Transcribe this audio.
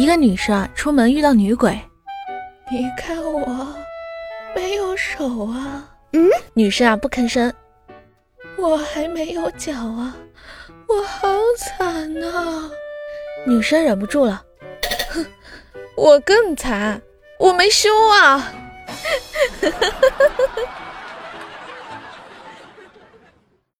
一个女生啊出门遇到女鬼。你看我没有手啊。嗯？女生啊不吭声。我还没有脚啊。我好惨呐女生忍不住了。哼我更惨。我没胸啊。